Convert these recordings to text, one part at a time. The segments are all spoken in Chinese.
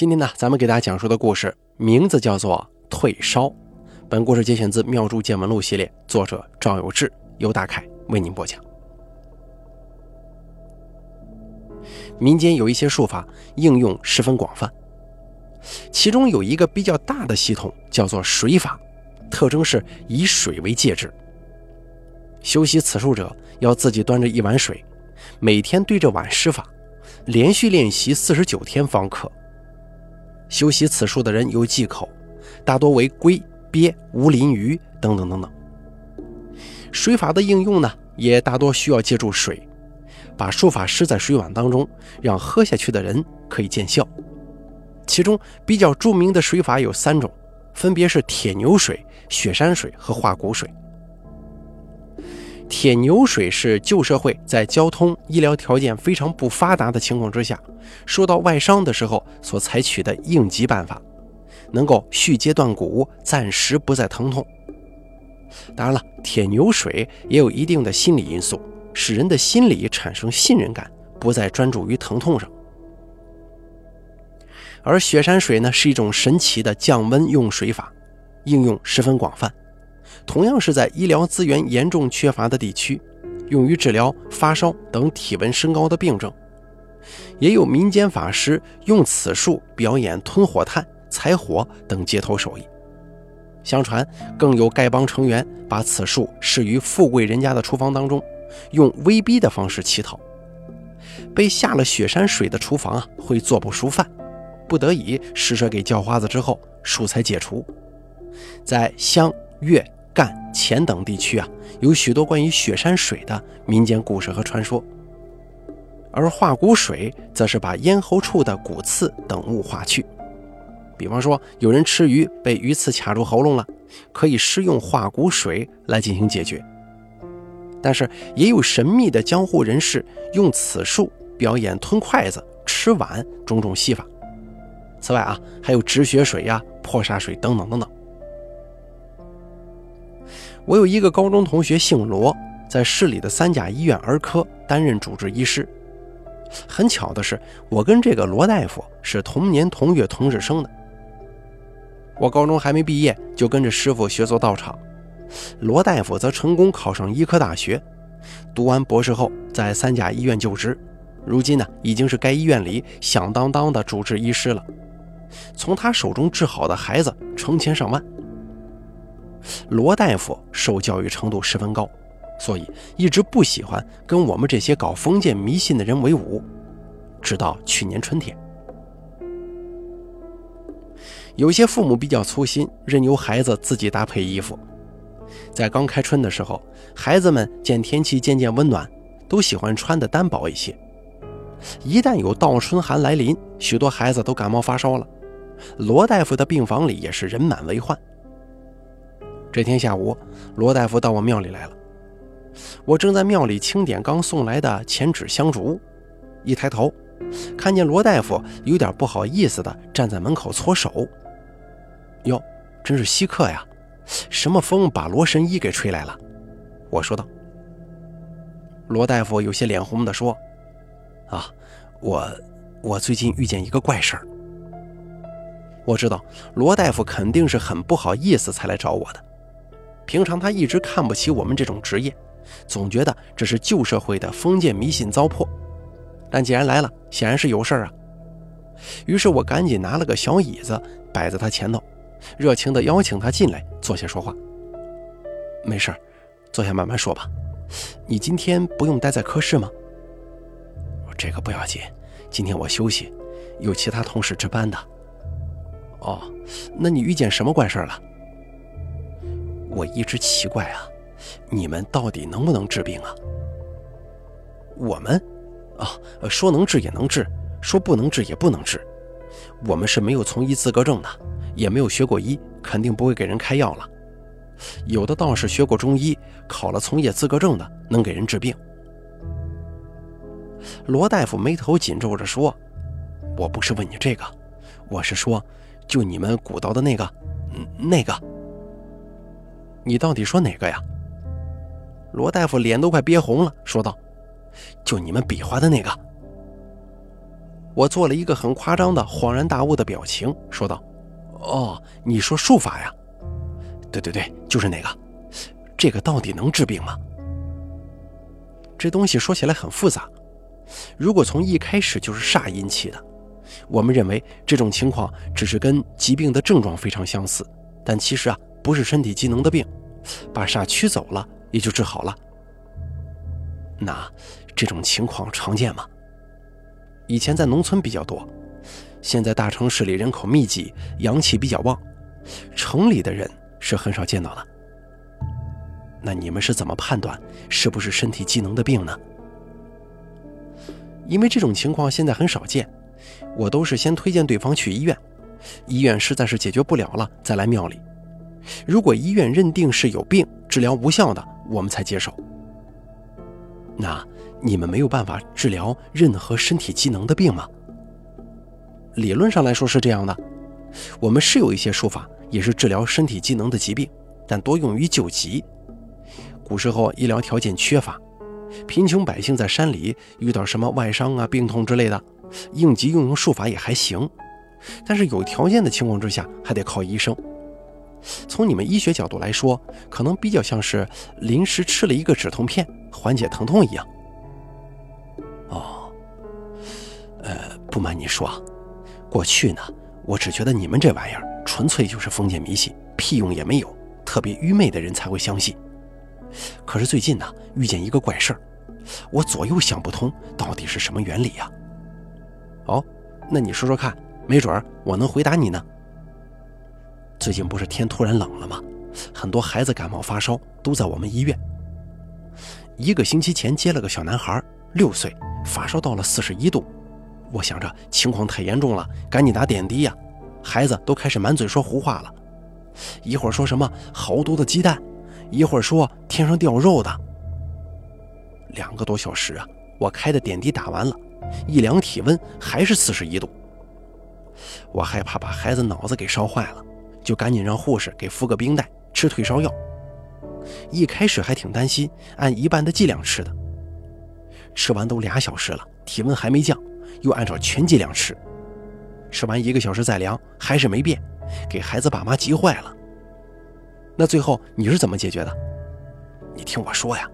今天呢，咱们给大家讲述的故事名字叫做《退烧》。本故事节选自《妙著见闻录》系列，作者赵有志、尤大凯为您播讲。民间有一些术法应用十分广泛，其中有一个比较大的系统叫做水法，特征是以水为介质。修习此术者要自己端着一碗水，每天对着碗施法，连续练习四十九天方可。修习此术的人有忌口，大多为龟、鳖、无鳞鱼等等等等。水法的应用呢，也大多需要借助水，把术法施在水碗当中，让喝下去的人可以见效。其中比较著名的水法有三种，分别是铁牛水、雪山水和化骨水。铁牛水是旧社会在交通医疗条件非常不发达的情况之下，受到外伤的时候所采取的应急办法，能够续接断骨，暂时不再疼痛。当然了，铁牛水也有一定的心理因素，使人的心理产生信任感，不再专注于疼痛上。而雪山水呢，是一种神奇的降温用水法，应用十分广泛。同样是在医疗资源严重缺乏的地区，用于治疗发烧等体温升高的病症。也有民间法师用此术表演吞火炭、采火等街头手艺。相传，更有丐帮成员把此术施于富贵人家的厨房当中，用威逼的方式乞讨。被下了雪山水的厨房啊，会做不熟饭，不得已施舍给叫花子之后，术才解除。在湘粤。赣、黔等地区啊，有许多关于雪山水的民间故事和传说。而化骨水则是把咽喉处的骨刺等物化去。比方说，有人吃鱼被鱼刺卡住喉咙了，可以施用化骨水来进行解决。但是，也有神秘的江湖人士用此术表演吞筷子、吃碗种种戏法。此外啊，还有止血水呀、破煞水等等等等。我有一个高中同学姓罗，在市里的三甲医院儿科担任主治医师。很巧的是，我跟这个罗大夫是同年同月同日生的。我高中还没毕业，就跟着师傅学做道场。罗大夫则成功考上医科大学，读完博士后，在三甲医院就职。如今呢，已经是该医院里响当当的主治医师了。从他手中治好的孩子成千上万。罗大夫受教育程度十分高，所以一直不喜欢跟我们这些搞封建迷信的人为伍。直到去年春天，有些父母比较粗心，任由孩子自己搭配衣服。在刚开春的时候，孩子们见天气渐渐温暖，都喜欢穿的单薄一些。一旦有倒春寒来临，许多孩子都感冒发烧了。罗大夫的病房里也是人满为患。这天下午，罗大夫到我庙里来了。我正在庙里清点刚送来的钱纸香烛，一抬头，看见罗大夫有点不好意思的站在门口搓手。哟，真是稀客呀！什么风把罗神医给吹来了？我说道。罗大夫有些脸红的说：“啊，我，我最近遇见一个怪事儿。”我知道罗大夫肯定是很不好意思才来找我的。平常他一直看不起我们这种职业，总觉得这是旧社会的封建迷信糟粕。但既然来了，显然是有事儿啊。于是我赶紧拿了个小椅子摆在他前头，热情地邀请他进来坐下说话。没事儿坐下慢慢说吧。你今天不用待在科室吗？这个不要紧，今天我休息，有其他同事值班的。哦，那你遇见什么怪事儿了？我一直奇怪啊，你们到底能不能治病啊？我们，啊，说能治也能治，说不能治也不能治。我们是没有从医资格证的，也没有学过医，肯定不会给人开药了。有的道士学过中医，考了从业资格证的，能给人治病。罗大夫眉头紧皱着说：“我不是问你这个，我是说，就你们鼓捣的那个，嗯，那个。”你到底说哪个呀？罗大夫脸都快憋红了，说道：“就你们比划的那个。”我做了一个很夸张的恍然大悟的表情，说道：“哦，你说术法呀？对对对，就是那个。这个到底能治病吗？这东西说起来很复杂。如果从一开始就是煞引起的，我们认为这种情况只是跟疾病的症状非常相似，但其实啊，不是身体机能的病，把煞驱走了也就治好了。那这种情况常见吗？以前在农村比较多，现在大城市里人口密集，阳气比较旺，城里的人是很少见到的。那你们是怎么判断是不是身体机能的病呢？因为这种情况现在很少见，我都是先推荐对方去医院，医院实在是解决不了了再来庙里。如果医院认定是有病，治疗无效的，我们才接受。那。你们没有办法治疗任何身体机能的病吗？理论上来说是这样的，我们是有一些术法，也是治疗身体机能的疾病，但多用于救急。古时候医疗条件缺乏，贫穷百姓在山里遇到什么外伤啊、病痛之类的，应急用用术法也还行。但是有条件的情况之下，还得靠医生。从你们医学角度来说，可能比较像是临时吃了一个止痛片，缓解疼痛一样。哦呃，不瞒你说啊，过去呢，我只觉得你们这玩意儿纯粹就是封建迷信，屁用也没有，特别愚昧的人才会相信。可是最近呢，遇见一个怪事儿，我左右想不通，到底是什么原理呀？哦，那你说说看，没准儿我能回答你呢。最近不是天突然冷了吗？很多孩子感冒发烧都在我们医院。一个星期前接了个小男孩，六岁，发烧到了四十一度。我想着情况太严重了，赶紧打点滴呀。孩子都开始满嘴说胡话了，一会儿说什么好多的鸡蛋，一会儿说天上掉肉的。两个多小时啊，我开的点滴打完了，一量体温还是四十一度。我害怕把孩子脑子给烧坏了，就赶紧让护士给敷个冰袋，吃退烧药。一开始还挺担心，按一半的剂量吃的。吃完都俩小时了，体温还没降。又按照全剂量吃，吃完一个小时再量，还是没变，给孩子爸妈急坏了。那最后你是怎么解决的？你听我说呀，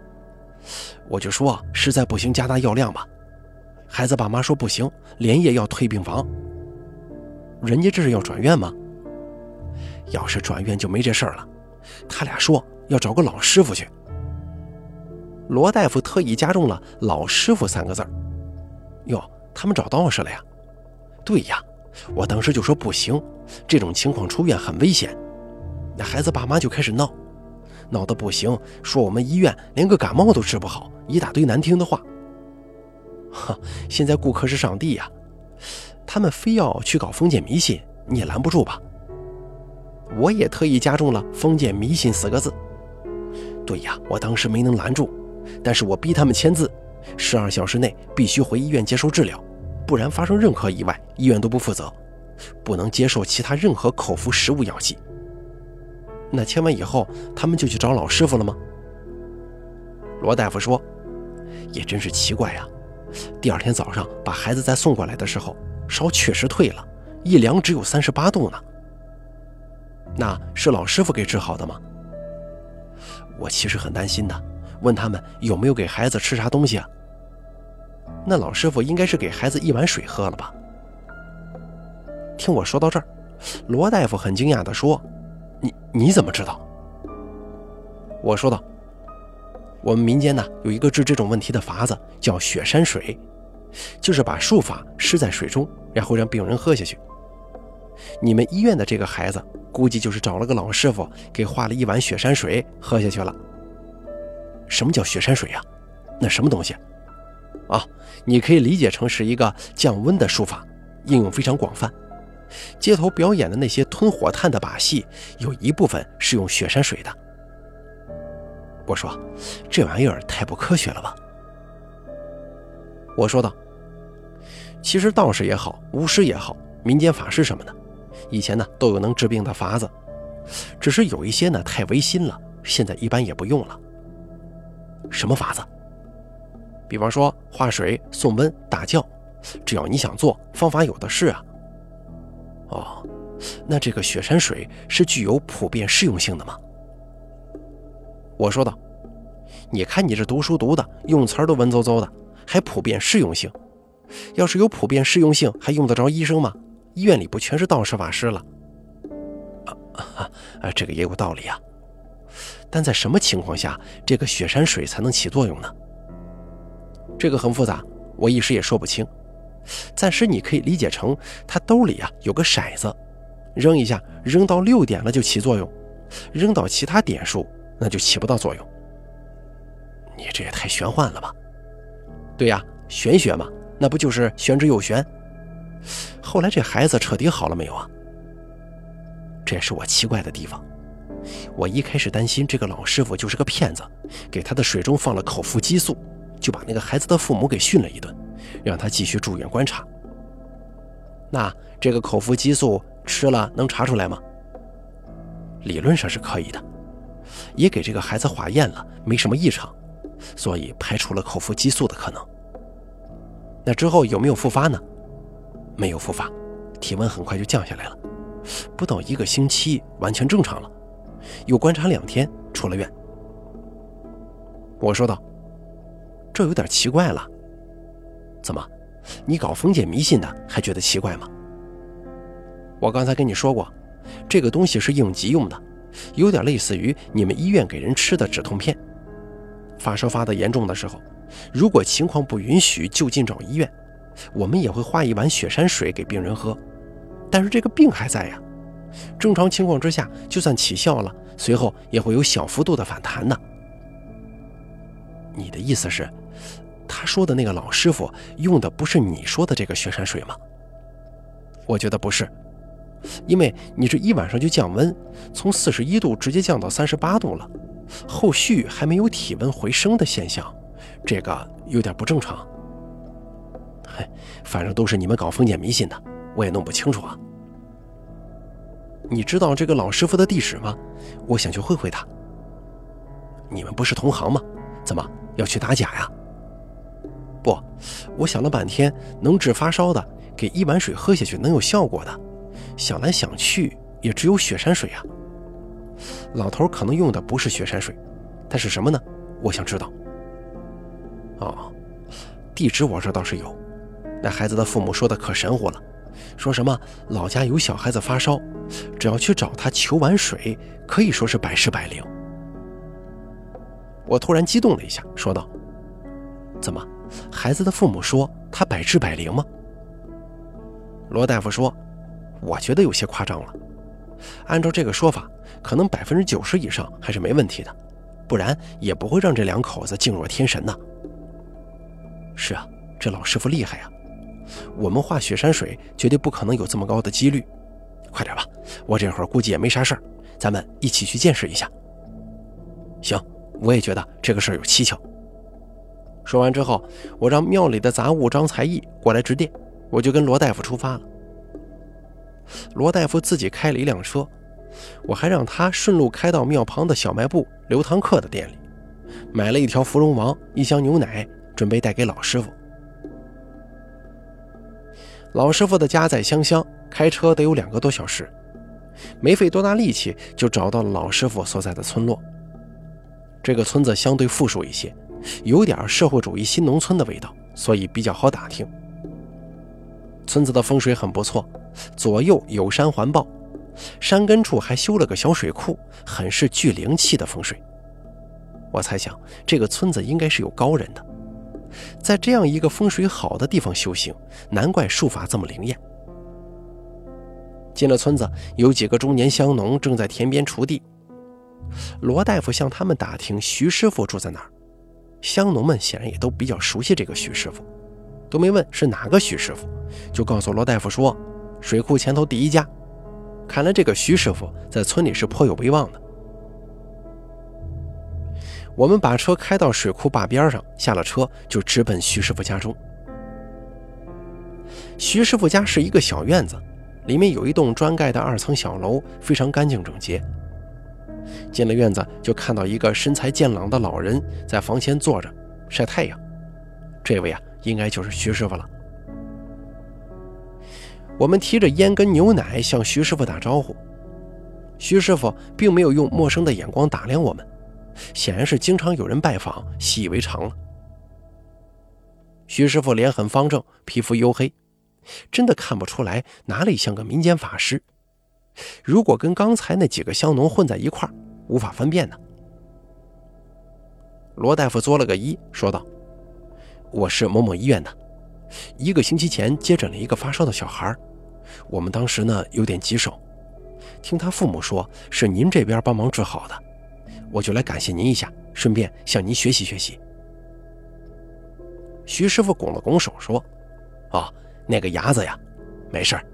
我就说实在不行加大药量吧。孩子爸妈说不行，连夜要退病房。人家这是要转院吗？要是转院就没这事儿了。他俩说要找个老师傅去。罗大夫特意加重了“老师傅”三个字儿。哟。他们找道士了呀？对呀，我当时就说不行，这种情况出院很危险。那孩子爸妈就开始闹，闹得不行，说我们医院连个感冒都治不好，一大堆难听的话。哈，现在顾客是上帝呀，他们非要去搞封建迷信，你也拦不住吧？我也特意加重了“封建迷信”四个字。对呀，我当时没能拦住，但是我逼他们签字。十二小时内必须回医院接受治疗，不然发生任何意外，医院都不负责。不能接受其他任何口服食物药剂。那签完以后，他们就去找老师傅了吗？罗大夫说：“也真是奇怪呀。第二天早上把孩子再送过来的时候，烧确实退了，一量只有三十八度呢。那是老师傅给治好的吗？我其实很担心的，问他们有没有给孩子吃啥东西啊？”那老师傅应该是给孩子一碗水喝了吧？听我说到这儿，罗大夫很惊讶地说：“你你怎么知道？”我说道：“我们民间呢有一个治这种问题的法子，叫雪山水，就是把术法施在水中，然后让病人喝下去。你们医院的这个孩子，估计就是找了个老师傅给画了一碗雪山水喝下去了。什么叫雪山水呀？那什么东西？”啊，你可以理解成是一个降温的术法，应用非常广泛。街头表演的那些吞火炭的把戏，有一部分是用雪山水的。我说，这玩意儿太不科学了吧？我说道，其实道士也好，巫师也好，民间法师什么的，以前呢都有能治病的法子，只是有一些呢太违心了，现在一般也不用了。什么法子？比方说化水、送温、打教，只要你想做，方法有的是啊。哦，那这个雪山水是具有普遍适用性的吗？我说道。你看你这读书读的，用词儿都文绉绉的，还普遍适用性？要是有普遍适用性，还用得着医生吗？医院里不全是道士法师了？啊啊，这个也有道理啊。但在什么情况下，这个雪山水才能起作用呢？这个很复杂，我一时也说不清。暂时你可以理解成，他兜里啊有个骰子，扔一下，扔到六点了就起作用，扔到其他点数那就起不到作用。你这也太玄幻了吧？对呀，玄学嘛，那不就是玄之又玄？后来这孩子彻底好了没有啊？这也是我奇怪的地方。我一开始担心这个老师傅就是个骗子，给他的水中放了口服激素，就把那个孩子的父母给训了一顿，让他继续住院观察。那这个口服激素吃了能查出来吗？理论上是可以的，也给这个孩子化验了，没什么异常。所以排除了口服激素的可能。那之后有没有复发呢？没有复发，体温很快就降下来了，不到一个星期完全正常了。又观察两天，出了院。我说道：“这有点奇怪了。怎么，你搞封建迷信的还觉得奇怪吗？我刚才跟你说过，这个东西是应急用的，有点类似于你们医院给人吃的止痛片。”发烧发得严重的时候，如果情况不允许，就近找医院。我们也会化一碗雪山水给病人喝，但是这个病还在呀。正常情况之下，就算起效了，随后也会有小幅度的反弹的。你的意思是，他说的那个老师傅用的不是你说的这个雪山水吗？我觉得不是，因为你这一晚上就降温，从四十一度直接降到三十八度了。后续还没有体温回升的现象，这个有点不正常。嘿，反正都是你们搞封建迷信的，我也弄不清楚啊。你知道这个老师傅的地址吗？我想去会会他。你们不是同行吗？怎么要去打假呀？不，我想了半天，能治发烧的，给一碗水喝下去能有效果的，想来想去也只有雪山水啊。老头可能用的不是雪山水，但是什么呢？我想知道。哦，地址我这倒是有。那孩子的父母说的可神乎了，说什么老家有小孩子发烧，只要去找他求碗水，可以说是百试百灵。我突然激动了一下，说道：“怎么，孩子的父母说他百治百灵吗？”罗大夫说：“我觉得有些夸张了。按照这个说法。”可能百分之九十以上还是没问题的，不然也不会让这两口子敬若天神呢。是啊，这老师傅厉害啊！我们画雪山水绝对不可能有这么高的几率。快点吧，我这会儿估计也没啥事儿，咱们一起去见识一下。行，我也觉得这个事儿有蹊跷。说完之后，我让庙里的杂物张才艺过来值店，我就跟罗大夫出发了。罗大夫自己开了一辆车。我还让他顺路开到庙旁的小卖部刘堂客的店里，买了一条芙蓉王，一箱牛奶，准备带给老师傅。老师傅的家在湘乡，开车得有两个多小时，没费多大力气就找到了老师傅所在的村落。这个村子相对富庶一些，有点社会主义新农村的味道，所以比较好打听。村子的风水很不错，左右有山环抱。山根处还修了个小水库，很是聚灵气的风水。我猜想，这个村子应该是有高人的，在这样一个风水好的地方修行，难怪术法这么灵验。进了村子，有几个中年乡农正在田边锄地。罗大夫向他们打听徐师傅住在哪儿，乡农们显然也都比较熟悉这个徐师傅，都没问是哪个徐师傅，就告诉罗大夫说，水库前头第一家。看来这个徐师傅在村里是颇有威望的。我们把车开到水库坝边上，下了车就直奔徐师傅家中。徐师傅家是一个小院子，里面有一栋砖盖的二层小楼，非常干净整洁。进了院子，就看到一个身材健朗的老人在房前坐着晒太阳。这位啊，应该就是徐师傅了。我们提着烟跟牛奶向徐师傅打招呼，徐师傅并没有用陌生的眼光打量我们，显然是经常有人拜访，习以为常了。徐师傅脸很方正，皮肤黝黑，真的看不出来哪里像个民间法师。如果跟刚才那几个香农混在一块儿，无法分辨呢。罗大夫作了个揖，说道：“我是某某医院的，一个星期前接诊了一个发烧的小孩，我们当时呢有点棘手，听他父母说是您这边帮忙治好的，我就来感谢您一下，顺便向您学习学习。”徐师傅拱了拱手说：“哦，那个伢子呀，没事儿。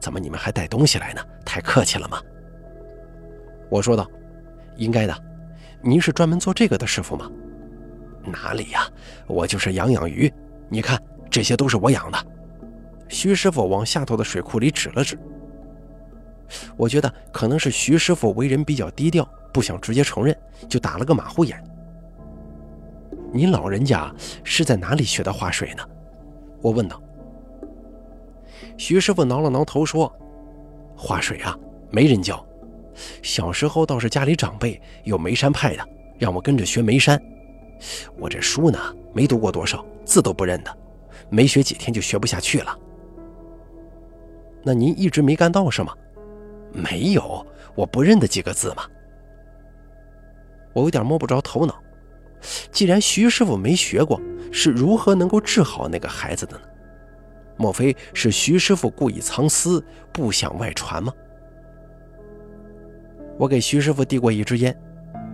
怎么你们还带东西来呢？太客气了嘛。”我说道：“应该的。您是专门做这个的师傅吗？”“哪里呀，我就是养养鱼。你看，这些都是我养的。”徐师傅往下头的水库里指了指。我觉得可能是徐师傅为人比较低调，不想直接承认，就打了个马虎眼。您老人家是在哪里学的画水呢？我问道。徐师傅挠了挠头说：“画水啊，没人教。小时候倒是家里长辈有眉山派的，让我跟着学眉山。我这书呢，没读过多少，字都不认得，没学几天就学不下去了。那您一直没干到是吗？没有，我不认得几个字嘛？我有点摸不着头脑。”既然徐师傅没学过，是如何能够治好那个孩子的呢？莫非是徐师傅故意藏私，不想外传吗？我给徐师傅递过一支烟，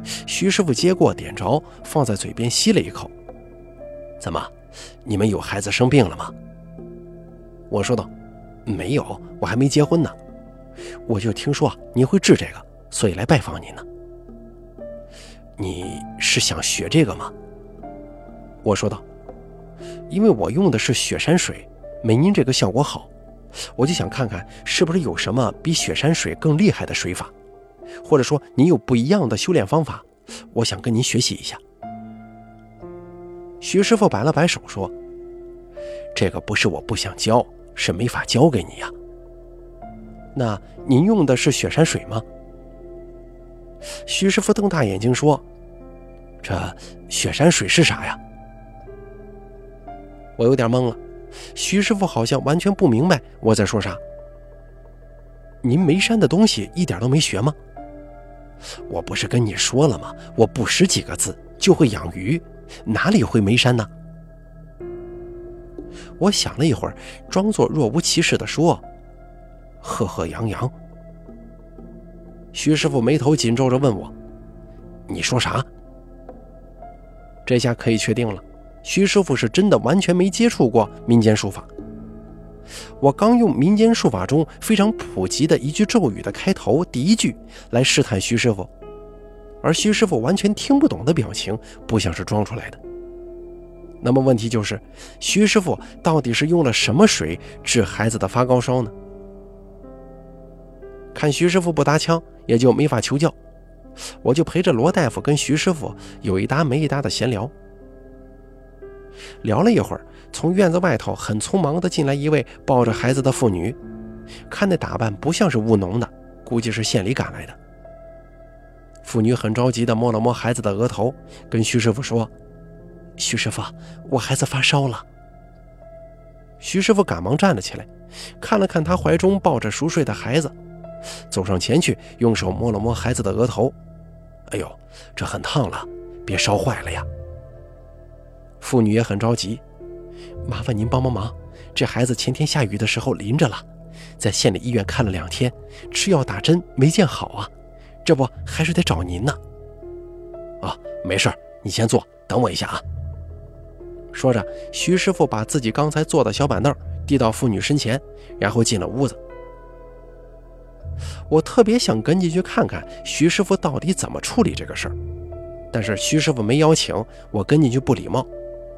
徐师傅接过，点着，放在嘴边吸了一口。怎么，你们有孩子生病了吗？我说道：“没有，我还没结婚呢。我就听说你会治这个，所以来拜访你呢。”你是想学这个吗？我说道，因为我用的是雪山水，没您这个效果好，我就想看看是不是有什么比雪山水更厉害的水法，或者说您有不一样的修炼方法，我想跟您学习一下。徐师傅摆了摆手说：“这个不是我不想教，是没法教给你呀。那您用的是雪山水吗？”徐师傅瞪大眼睛说。这雪山水是啥呀？我有点懵了。徐师傅好像完全不明白我在说啥。您眉山的东西一点都没学吗？我不是跟你说了吗？我不识几个字就会养鱼，哪里会眉山呢？我想了一会儿，装作若无其事的说：“赫赫扬扬。”徐师傅眉头紧皱着问我：“你说啥？”这下可以确定了，徐师傅是真的完全没接触过民间术法。我刚用民间术法中非常普及的一句咒语的开头第一句来试探徐师傅，而徐师傅完全听不懂的表情，不像是装出来的。那么问题就是，徐师傅到底是用了什么水治孩子的发高烧呢？看徐师傅不搭腔，也就没法求教。我就陪着罗大夫跟徐师傅有一搭没一搭的闲聊，聊了一会儿，从院子外头很匆忙的进来一位抱着孩子的妇女，看那打扮不像是务农的，估计是县里赶来的。妇女很着急的摸了摸孩子的额头，跟徐师傅说：“徐师傅，我孩子发烧了。”徐师傅赶忙站了起来，看了看他怀中抱着熟睡的孩子。走上前去，用手摸了摸孩子的额头。“哎呦，这很烫了，别烧坏了呀。”妇女也很着急，“麻烦您帮帮忙，这孩子前天下雨的时候淋着了，在县里医院看了两天，吃药打针没见好啊，这不还是得找您呢。”“啊，没事你先坐，等我一下啊。”说着，徐师傅把自己刚才坐的小板凳递到妇女身前，然后进了屋子。我特别想跟进去看看徐师傅到底怎么处理这个事儿，但是徐师傅没邀请我跟进去不礼貌，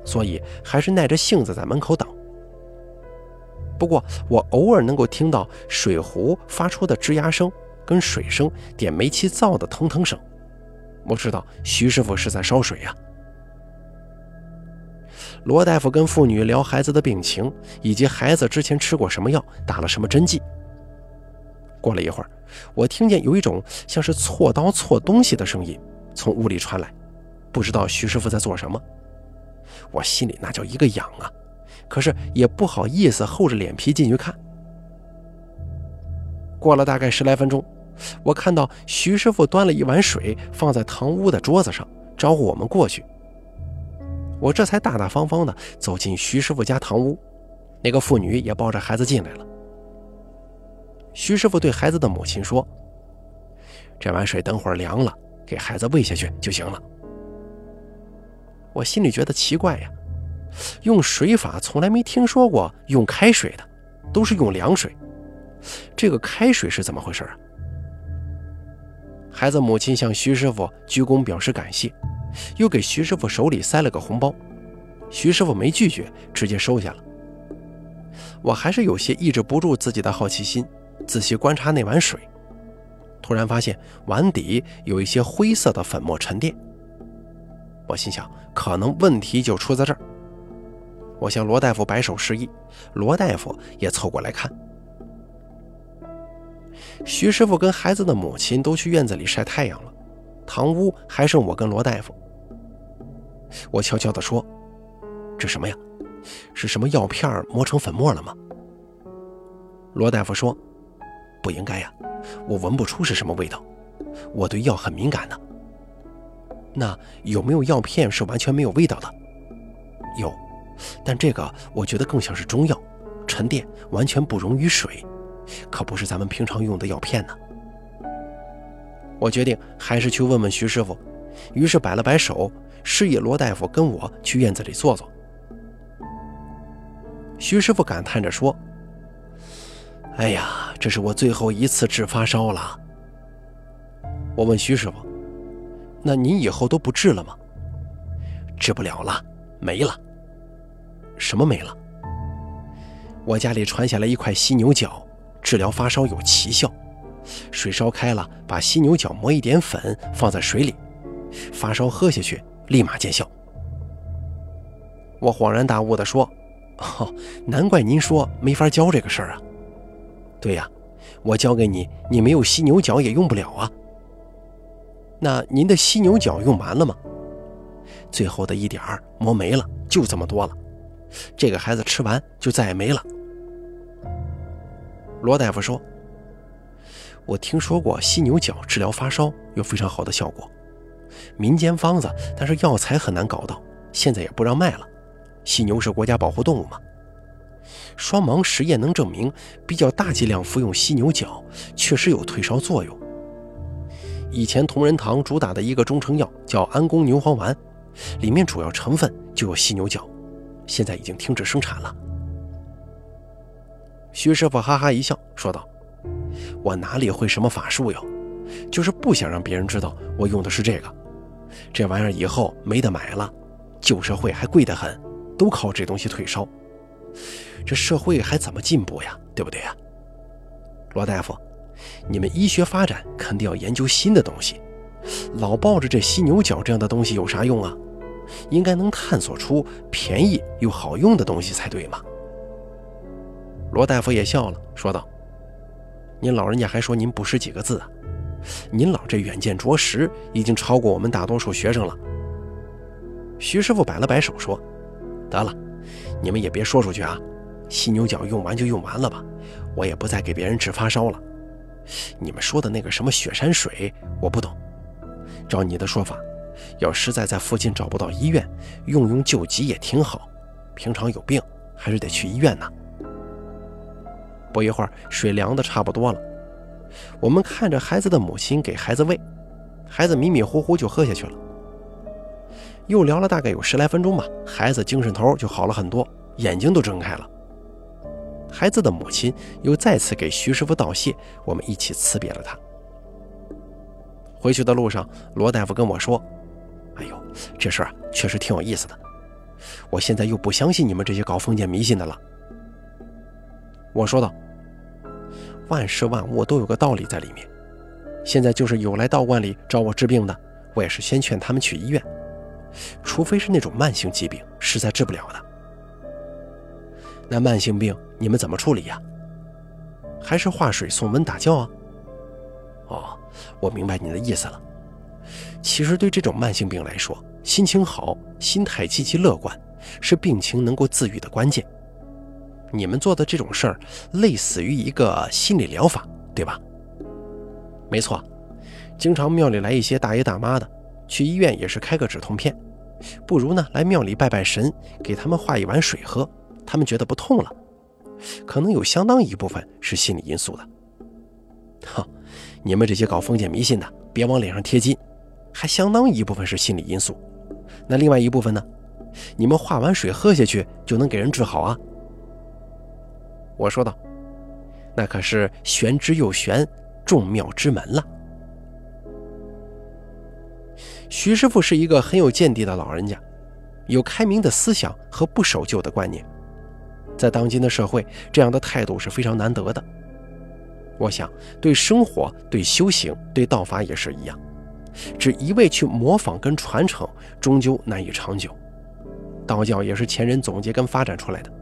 所以还是耐着性子在门口等。不过我偶尔能够听到水壶发出的吱呀声，跟水声点煤气灶的腾腾声，我知道徐师傅是在烧水呀。罗大夫跟妇女聊孩子的病情，以及孩子之前吃过什么药，打了什么针剂。过了一会儿，我听见有一种像是锉刀锉东西的声音从屋里传来，不知道徐师傅在做什么。我心里那叫一个痒啊，可是也不好意思厚着脸皮进去看。过了大概十来分钟，我看到徐师傅端了一碗水放在堂屋的桌子上，招呼我们过去。我这才大大方方的走进徐师傅家堂屋，那个妇女也抱着孩子进来了。徐师傅对孩子的母亲说：“这碗水等会儿凉了，给孩子喂下去就行了。”我心里觉得奇怪呀，用水法从来没听说过用开水的，都是用凉水。这个开水是怎么回事啊？孩子母亲向徐师傅鞠躬表示感谢，又给徐师傅手里塞了个红包。徐师傅没拒绝，直接收下了。我还是有些抑制不住自己的好奇心，仔细观察那碗水，突然发现碗底有一些灰色的粉末沉淀。我心想，可能问题就出在这儿。我向罗大夫摆手示意，罗大夫也凑过来看。徐师傅跟孩子的母亲都去院子里晒太阳了，堂屋还剩我跟罗大夫。我悄悄地说：“这什么呀？是什么药片磨成粉末了吗？”罗大夫说：“不应该呀，我闻不出是什么味道，我对药很敏感的。那有没有药片是完全没有味道的？有，但这个我觉得更像是中药，沉淀完全不溶于水。”可不是咱们平常用的药片呢。我决定还是去问问徐师傅，于是摆了摆手，示意罗大夫跟我去院子里坐坐。徐师傅感叹着说：“哎呀，这是我最后一次治发烧了。”我问徐师傅：“那您以后都不治了吗？”“治不了了，没了。”“什么没了？”“我家里传下来一块犀牛角。”治疗发烧有奇效，水烧开了，把犀牛角磨一点粉放在水里，发烧喝下去立马见效。我恍然大悟地说：“哦，难怪您说没法教这个事儿啊。对呀，我教给你，你没有犀牛角也用不了啊。那您的犀牛角用完了吗？最后的一点儿磨没了，就这么多了。这个孩子吃完就再也没了。”罗大夫说：“我听说过犀牛角治疗发烧有非常好的效果，民间方子，但是药材很难搞到，现在也不让卖了。犀牛是国家保护动物嘛。双盲实验能证明，比较大剂量服用犀牛角确实有退烧作用。以前同仁堂主打的一个中成药叫安宫牛黄丸，里面主要成分就有犀牛角，现在已经停止生产了。”徐师傅哈哈一笑，说道：“我哪里会什么法术哟，就是不想让别人知道我用的是这个。这玩意儿以后没得买了，旧社会还贵得很，都靠这东西退烧。这社会还怎么进步呀？对不对呀？罗大夫，你们医学发展肯定要研究新的东西，老抱着这犀牛角这样的东西有啥用啊？应该能探索出便宜又好用的东西才对嘛。”罗大夫也笑了，说道：“您老人家还说您不识几个字啊？您老这远见卓识，已经超过我们大多数学生了。”徐师傅摆了摆手说：“得了，你们也别说出去啊！犀牛角用完就用完了吧，我也不再给别人治发烧了。你们说的那个什么雪山水，我不懂。照你的说法，要实在在附近找不到医院，用用救急也挺好。平常有病还是得去医院呢。”不一会儿，水凉的差不多了。我们看着孩子的母亲给孩子喂，孩子迷迷糊糊就喝下去了。又聊了大概有十来分钟吧，孩子精神头就好了很多，眼睛都睁开了。孩子的母亲又再次给徐师傅道谢，我们一起辞别了他。回去的路上，罗大夫跟我说：“哎呦，这事儿确实挺有意思的。我现在又不相信你们这些搞封建迷信的了。”我说道：“万事万物都有个道理在里面。现在就是有来道观里找我治病的，我也是先劝他们去医院。除非是那种慢性疾病，实在治不了的。那慢性病你们怎么处理呀？还是化水送温打觉啊？哦，我明白你的意思了。其实对这种慢性病来说，心情好、心态积极乐观，是病情能够自愈的关键。你们做的这种事儿，类似于一个心理疗法，对吧？没错，经常庙里来一些大爷大妈的，去医院也是开个止痛片，不如呢来庙里拜拜神，给他们化一碗水喝，他们觉得不痛了。可能有相当一部分是心理因素的。哈，你们这些搞封建迷信的，别往脸上贴金，还相当一部分是心理因素。那另外一部分呢？你们化完水喝下去就能给人治好啊？我说道：“那可是玄之又玄，众妙之门了。”徐师傅是一个很有见地的老人家，有开明的思想和不守旧的观念，在当今的社会，这样的态度是非常难得的。我想，对生活、对修行、对道法也是一样，只一味去模仿跟传承，终究难以长久。道教也是前人总结跟发展出来的。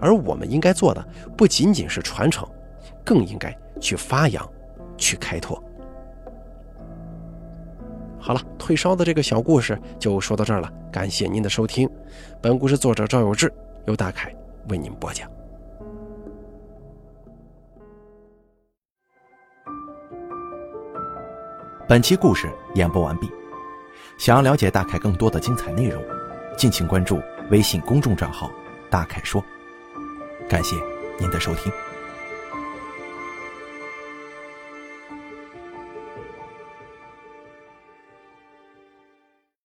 而我们应该做的不仅仅是传承，更应该去发扬，去开拓。好了，退烧的这个小故事就说到这儿了，感谢您的收听。本故事作者赵有志，由大凯为您播讲。本期故事演播完毕。想要了解大凯更多的精彩内容，敬请关注微信公众账号“大凯说”。感谢您的收听。